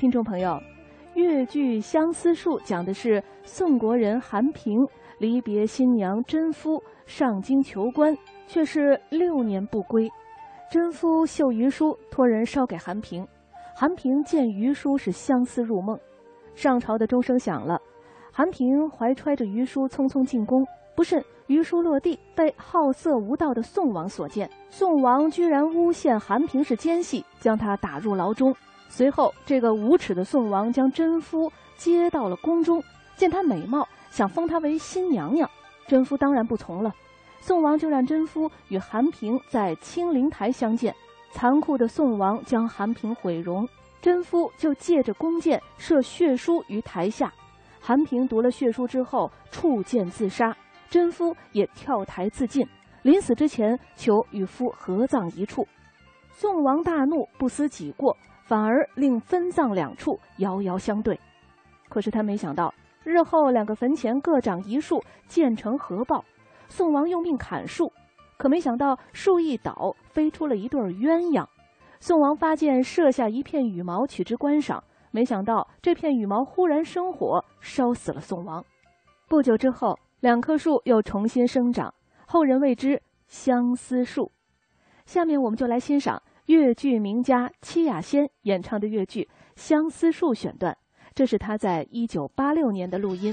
听众朋友，越剧《相思树》讲的是宋国人韩平离别新娘甄夫上京求官，却是六年不归。甄夫绣余书托人捎给韩平，韩平见余书是相思入梦。上朝的钟声响了，韩平怀揣着余书匆匆进宫，不慎余书落地，被好色无道的宋王所见。宋王居然诬陷韩平是奸细，将他打入牢中。随后，这个无耻的宋王将甄夫接到了宫中，见她美貌，想封她为新娘娘。甄夫当然不从了，宋王就让甄夫与韩平在清灵台相见。残酷的宋王将韩平毁容，甄夫就借着弓箭射血书于台下。韩平读了血书之后触剑自杀，甄夫也跳台自尽。临死之前求与夫合葬一处。宋王大怒，不思己过。反而令分葬两处遥遥相对，可是他没想到，日后两个坟前各长一树，建成合抱。宋王用命砍树，可没想到树一倒，飞出了一对鸳鸯。宋王发箭射下一片羽毛，取之观赏，没想到这片羽毛忽然生火，烧死了宋王。不久之后，两棵树又重新生长，后人谓之相思树。下面我们就来欣赏。越剧名家戚雅仙演唱的越剧《相思树》选段，这是他在一九八六年的录音。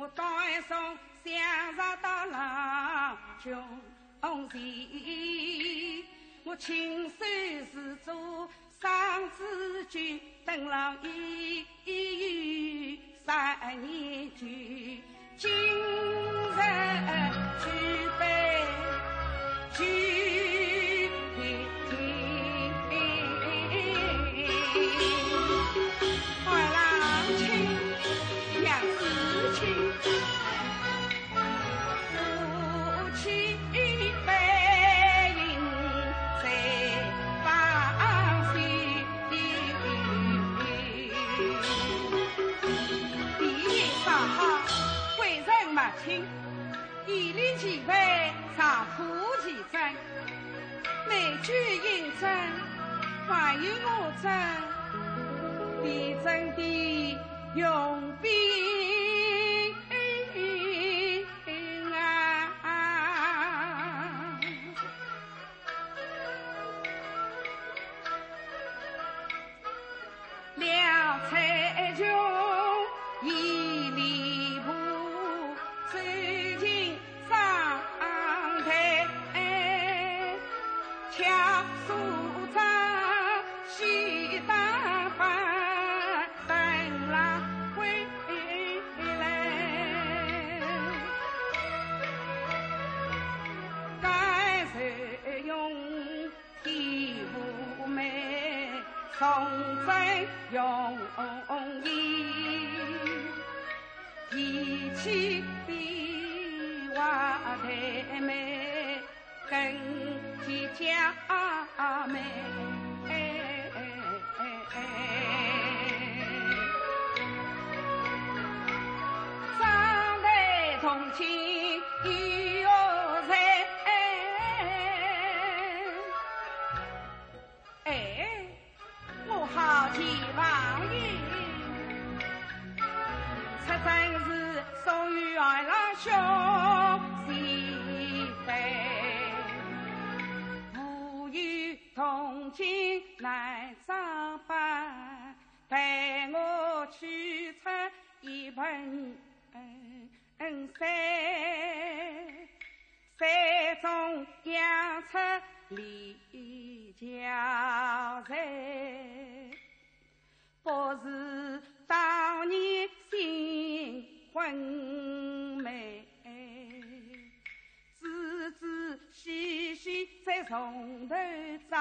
我带送相识到郎君前，我亲手制作双子酒，等了一月三年久，还有我真，地震的从真容易，提起笔画太美，更添佳美。来了兄不是当年新婚美，仔仔细细再从头找。